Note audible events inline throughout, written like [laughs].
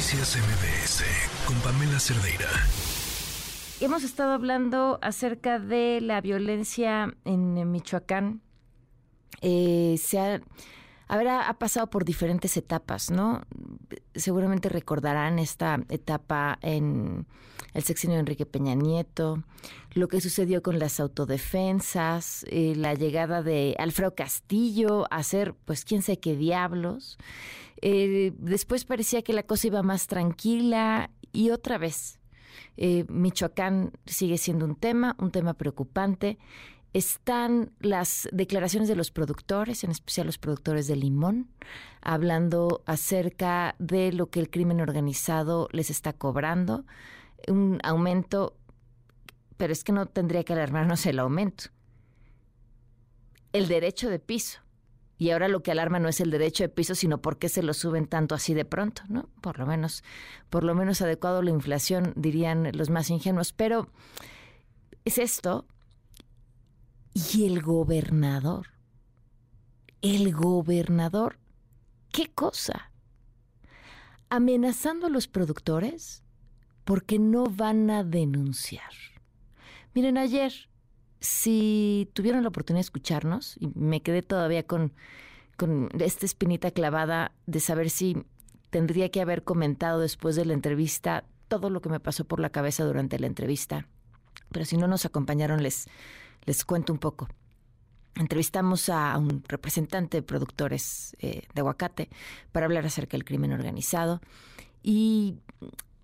Noticias MBS con Pamela Cerdeira. Hemos estado hablando acerca de la violencia en Michoacán. Eh, se ha, habrá, ha pasado por diferentes etapas, ¿no? Seguramente recordarán esta etapa en el sexenio de Enrique Peña Nieto, lo que sucedió con las autodefensas, eh, la llegada de Alfredo Castillo a hacer, pues, quién sé qué diablos. Eh, después parecía que la cosa iba más tranquila y otra vez. Eh, Michoacán sigue siendo un tema, un tema preocupante. Están las declaraciones de los productores, en especial los productores de limón, hablando acerca de lo que el crimen organizado les está cobrando, un aumento, pero es que no tendría que alarmarnos el aumento. El derecho de piso y ahora lo que alarma no es el derecho de piso, sino por qué se lo suben tanto así de pronto, ¿no? Por lo menos, por lo menos adecuado a la inflación, dirían los más ingenuos. Pero es esto. Y el gobernador. El gobernador. ¿Qué cosa? Amenazando a los productores porque no van a denunciar. Miren, ayer si tuvieron la oportunidad de escucharnos, y me quedé todavía con, con esta espinita clavada de saber si tendría que haber comentado después de la entrevista todo lo que me pasó por la cabeza durante la entrevista. Pero si no nos acompañaron, les, les cuento un poco. Entrevistamos a un representante de productores eh, de aguacate para hablar acerca del crimen organizado y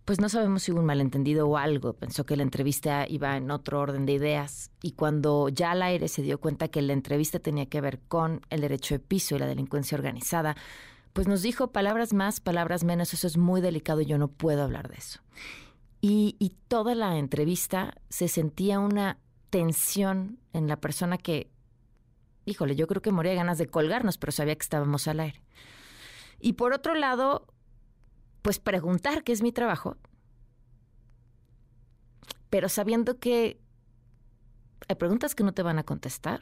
pues no sabemos si hubo un malentendido o algo. Pensó que la entrevista iba en otro orden de ideas y cuando ya al aire se dio cuenta que la entrevista tenía que ver con el derecho de piso y la delincuencia organizada, pues nos dijo palabras más, palabras menos, eso es muy delicado y yo no puedo hablar de eso. Y, y toda la entrevista se sentía una tensión en la persona que, híjole, yo creo que moría de ganas de colgarnos, pero sabía que estábamos al aire. Y por otro lado, pues preguntar, que es mi trabajo, pero sabiendo que hay preguntas que no te van a contestar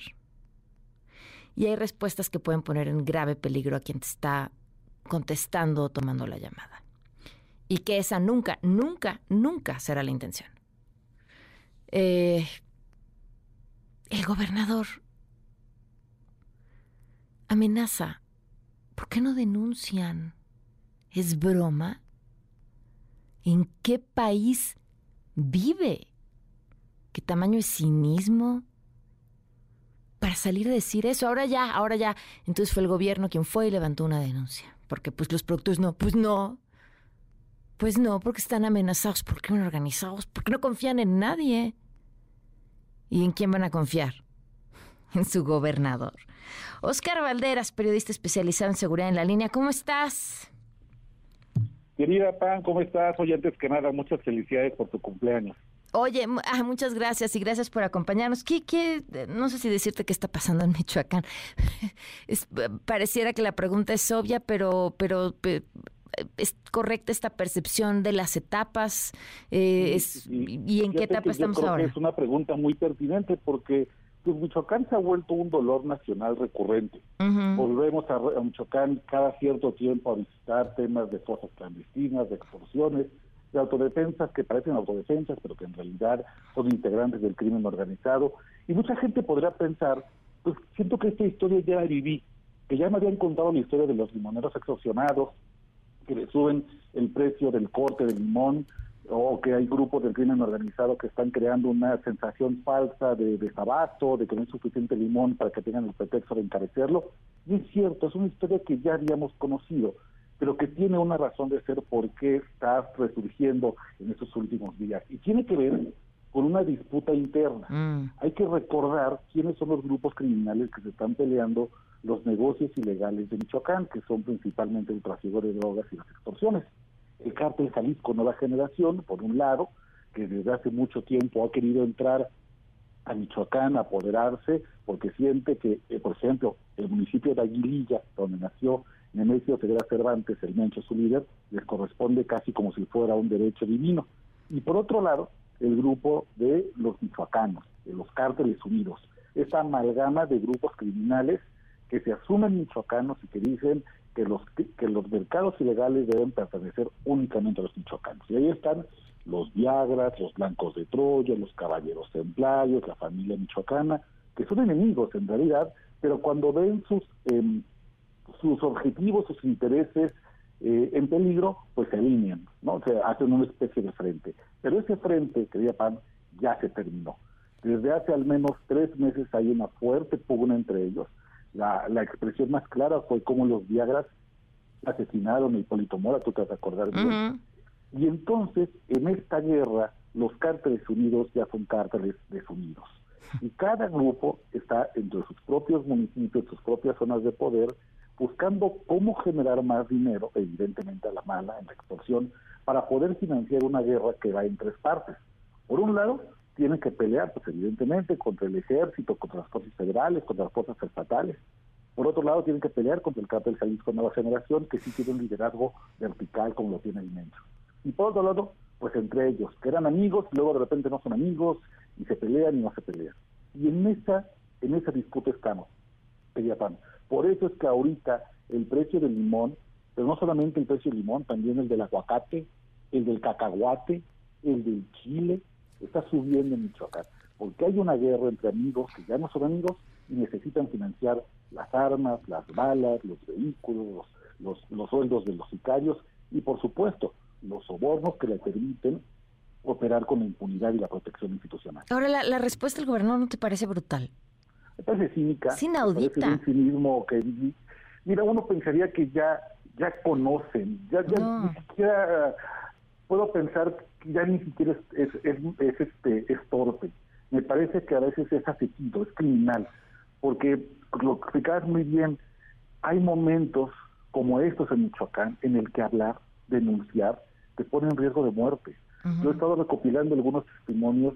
y hay respuestas que pueden poner en grave peligro a quien te está contestando o tomando la llamada. Y que esa nunca, nunca, nunca será la intención. Eh, el gobernador amenaza. ¿Por qué no denuncian? ¿Es broma? ¿En qué país vive? ¿Qué tamaño es cinismo? Para salir a decir eso, ahora ya, ahora ya. Entonces fue el gobierno quien fue y levantó una denuncia. Porque pues los productores no, pues no. Pues no, porque están amenazados, porque no organizados, porque no confían en nadie. ¿Y en quién van a confiar? [laughs] En su gobernador. Oscar Valderas, periodista especializado en seguridad en la línea, ¿cómo estás? Querida Pan, ¿cómo estás? Oye, antes que nada, muchas felicidades por tu cumpleaños. Oye, ah, muchas gracias y gracias por acompañarnos. ¿Qué, qué, no sé si decirte qué está pasando en Michoacán. [laughs] Es, pareciera que la pregunta es obvia, pero, pero es correcta esta percepción de las etapas eh, y en qué etapa estamos ahora. es una pregunta muy pertinente porque pues Michoacán se ha vuelto un dolor nacional recurrente. Volvemos a, Michoacán cada cierto tiempo a visitar temas de fosas clandestinas, de extorsiones, de autodefensas que parecen autodefensas, pero que en realidad son integrantes del crimen organizado. Y mucha gente podrá pensar, pues siento que esta historia ya la viví, que ya me habían contado la historia de los limoneros extorsionados, que le suben el precio del corte del limón, o que hay grupos del crimen organizado que están creando una sensación falsa de desabasto, de que no hay suficiente limón para que tengan el pretexto de encarecerlo. Y es cierto, es una historia que ya habíamos conocido, pero que tiene una razón de ser por qué está resurgiendo en estos últimos días. Y tiene que ver con una disputa interna. Mm. Hay que recordar quiénes son los grupos criminales que se están peleando los negocios ilegales de Michoacán, que son principalmente el tráfico de drogas y las extorsiones el cártel Jalisco Nueva Generación, por un lado, que desde hace mucho tiempo ha querido entrar a Michoacán a apoderarse porque siente que, eh, por ejemplo, el municipio de Aguililla, donde nació Nemesio Ceguera Cervantes, el Mencho, su líder, les corresponde casi como si fuera un derecho divino. Y por otro lado, el grupo de los michoacanos, de los cárteles unidos, esta amalgama de grupos criminales que se asumen michoacanos y que dicen que los que los mercados ilegales deben pertenecer únicamente a los michoacanos. Y ahí están los Viagras, los Blancos de Troya, los Caballeros Templarios, la familia michoacana, que son enemigos en realidad, pero cuando ven sus em, sus objetivos, sus intereses eh, en peligro, pues se alinean, ¿no? O sea, hacen una especie de frente. Pero ese frente, querida Pan, ya se terminó. Desde hace al menos tres meses hay una fuerte pugna entre ellos. La, la expresión más clara fue cómo los Viagras asesinaron a Hipólito Mora, tú te vas a acordar bien. Y entonces, en esta guerra, los cárteles unidos ya son cárteles desunidos. Y cada grupo está entre sus propios municipios, sus propias zonas de poder, buscando cómo generar más dinero, evidentemente a la mala, en la extorsión, para poder financiar una guerra que va en tres partes. Por un lado, tienen que pelear, pues evidentemente, contra el ejército, contra las fuerzas federales, contra las fuerzas estatales. Por otro lado, tienen que pelear contra el cártel Jalisco Nueva Generación, que sí tiene un liderazgo vertical como lo tiene Mencho. Y por otro lado, pues entre ellos, que eran amigos, luego de repente no son amigos, y se pelean y no se pelean. Y en esa, en esa disputa estamos, Pan. Por eso es que ahorita el precio del limón, pero no solamente el precio del limón, también el del aguacate, el del cacahuate, el del chile, está subiendo en Michoacán. Porque hay una guerra entre amigos que ya no son amigos y necesitan financiar las armas, las balas, los vehículos, los, los sueldos de los sicarios y, por supuesto, los sobornos que le permiten operar con la impunidad y la protección institucional. Ahora, la, respuesta del gobernador no te parece brutal. Me parece cínica. Es inaudita. un cinismo que... Mira, uno pensaría que ya ya conocen, ya, ni siquiera puedo pensar que ya ni siquiera es, es, es, este, es torpe. Me parece que a veces es asesivo, es criminal, porque lo que explicabas muy bien, hay momentos como estos en Michoacán en el que hablar, denunciar, te pone en riesgo de muerte. Yo he estado recopilando algunos testimonios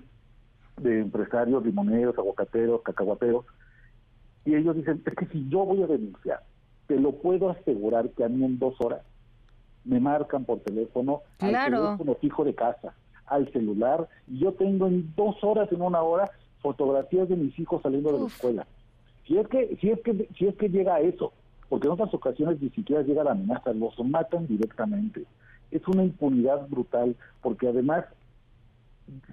de empresarios, limoneros, aguacateros, cacahuateros, y ellos dicen, es que si yo voy a denunciar, te lo puedo asegurar que a mí en dos horas me marcan por teléfono al teléfono fijo de casa, al celular, y yo tengo en dos horas, en una hora, fotografías de mis hijos saliendo de la escuela. Si es que, si es que, si es que llega a eso, porque en otras ocasiones ni siquiera llega la amenaza, los matan directamente. Es una impunidad brutal, porque además,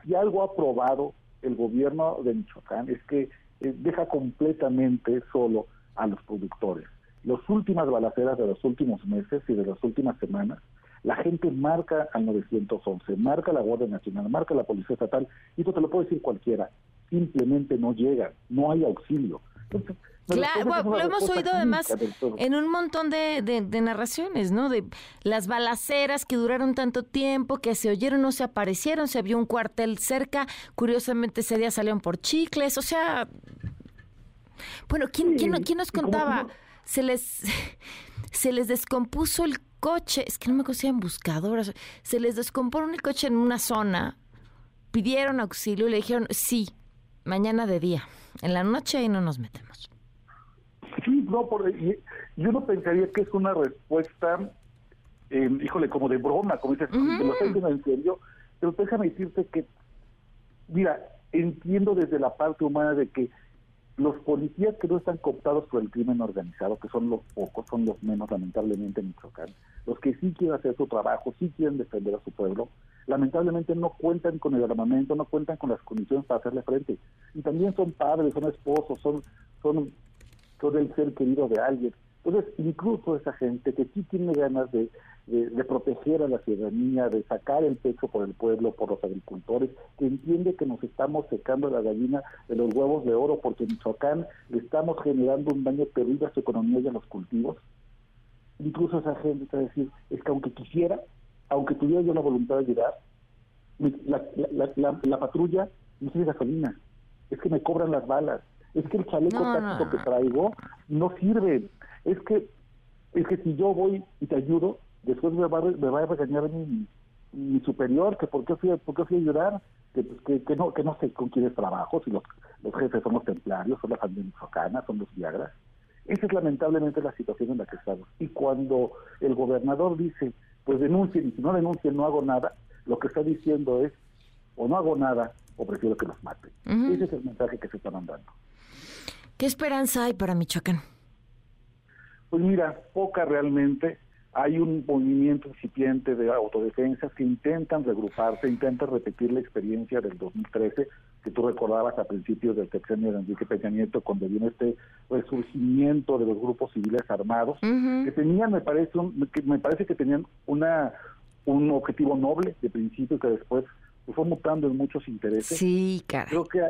si algo ha probado el gobierno de Michoacán es que eh, deja completamente solo a los productores. Las últimas balaceras de los últimos meses y de las últimas semanas, la gente marca al 911, marca la Guardia Nacional, marca la Policía Estatal, y eso te lo puede decir cualquiera, simplemente no llega, no hay auxilio. Entonces, Claro, lo hemos oído además en un montón de, narraciones, ¿no? De las balaceras que duraron tanto tiempo, que se oyeron, no se aparecieron, se vio un cuartel cerca, curiosamente ese día salieron por chicles, o sea... Bueno, ¿quién, ¿quién, nos contaba? Se les, [laughs] se les descompuso el coche, es que no me conocían buscadoras, se les descompuso el coche en una zona, pidieron auxilio y le dijeron, sí, mañana de día, en la noche ahí no nos metemos. Sí, no, por, y, yo no pensaría que es una respuesta, eh, híjole, como de broma, como dices, lo estoy en serio, pero déjame decirte que, mira, entiendo desde la parte humana de que los policías que no están cooptados por el crimen organizado, que son los pocos, son los menos lamentablemente en Michoacán, los que sí quieren hacer su trabajo, sí quieren defender a su pueblo, lamentablemente no cuentan con el armamento, no cuentan con las condiciones para hacerle frente. Y también son padres, son esposos, son, son todo el ser querido de alguien. Entonces, incluso esa gente que sí tiene ganas de, de, proteger a la ciudadanía, de sacar el pecho por el pueblo, por los agricultores, que entiende que nos estamos secando la gallina de los huevos de oro porque en Michoacán le estamos generando un daño terrible a su economía y a los cultivos. Incluso esa gente está a decir, es que aunque quisiera, aunque tuviera yo la voluntad de ayudar, la patrulla no tiene gasolina, es que me cobran las balas, es que el chaleco táctico que traigo no sirve, es que es que si yo voy y te ayudo, después me va, me va a regañar mi, mi superior, que por qué fui, por qué fui a ayudar, que, pues, que, no que no sé con quiénes trabajo, si los, los jefes son los templarios, son las familias michoacanas, son los viagras. Esa es lamentablemente la situación en la que estamos. Y cuando el gobernador dice, pues denuncien, y si no denuncien no hago nada, lo que está diciendo es, o no hago nada, o prefiero que los maten. Ese es el mensaje que se está mandando. ¿Qué esperanza hay para Michoacán? Pues mira, poca realmente. Hay un movimiento incipiente de autodefensas que intentan regruparse, intentan repetir la experiencia del 2013 que tú recordabas a principios del sexenio de Enrique Peña Nieto, cuando vino este resurgimiento de los grupos civiles armados, que tenían, me parece, que me parece que tenían una un objetivo noble de principio que después fue mutando en muchos intereses. Sí, cara. Creo que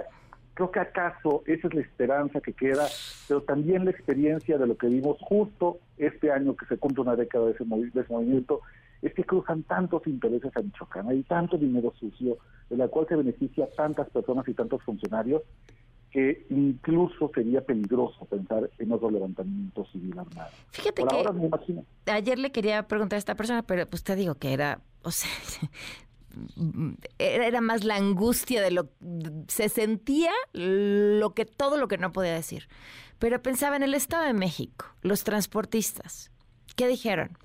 creo que acaso esa es la esperanza que queda, pero también la experiencia de lo que vimos justo este año que se cumple una década de ese, movimiento, es que cruzan tantos intereses a Michoacán, hay tanto dinero sucio, de la cual se beneficia tantas personas y tantos funcionarios, que incluso sería peligroso pensar en otro levantamiento civil armado. Fíjate que ayer le quería preguntar a esta persona, pero pues te digo que era, o sea, era más la angustia de lo se sentía lo que todo lo que no podía decir. Pero pensaba en el Estado de México, los transportistas. ¿Qué dijeron?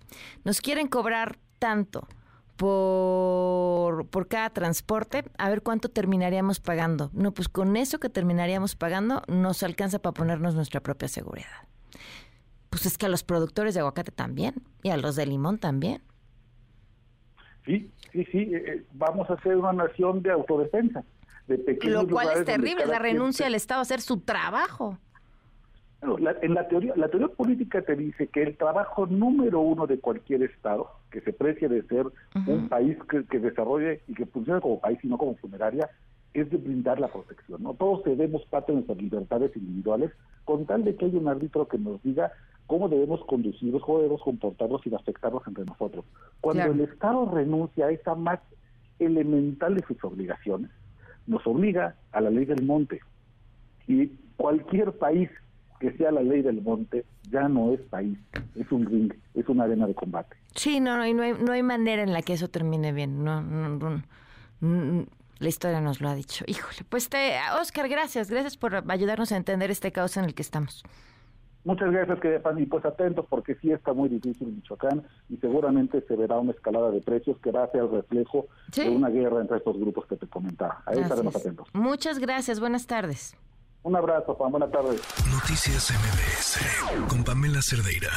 Nos quieren cobrar tanto por, por cada transporte, a ver cuánto terminaríamos pagando. No, pues con eso que terminaríamos pagando nos alcanza para ponernos nuestra propia seguridad. Pues es que a los productores de aguacate también y a los de limón también. Sí, sí, sí, eh, eh, vamos a ser una nación de autodefensa. De Lo cual es terrible, la renuncia del Estado a hacer su trabajo. en la teoría, la teoría política te dice que el trabajo número uno de cualquier Estado, que se precie de ser un país que, desarrolle y que funcione como país y no como funeraria, es de brindar la protección. No todos cedemos parte de nuestras libertades individuales con tal de que haya un árbitro que nos diga cómo debemos conducirnos, cómo debemos comportarnos y afectarnos entre nosotros. Cuando el Estado renuncia a esa más elemental de sus obligaciones, nos obliga a la ley del monte. Y cualquier país que sea la ley del monte ya no es país, es un ring, es una arena de combate. Sí, no, no, no hay, no hay manera en la que eso termine bien. No, no, no, la historia nos lo ha dicho. Híjole, pues te, Oscar, gracias, gracias por ayudarnos a entender este caos en el que estamos. Muchas gracias, que y pues atentos porque sí está muy difícil Michoacán y seguramente se verá una escalada de precios que va a ser el reflejo de una guerra entre estos grupos que te comentaba. Ahí estaremos atentos. Muchas gracias, buenas tardes. Un abrazo, Juan, buenas tardes. Noticias MBS con Pamela Cerdeira.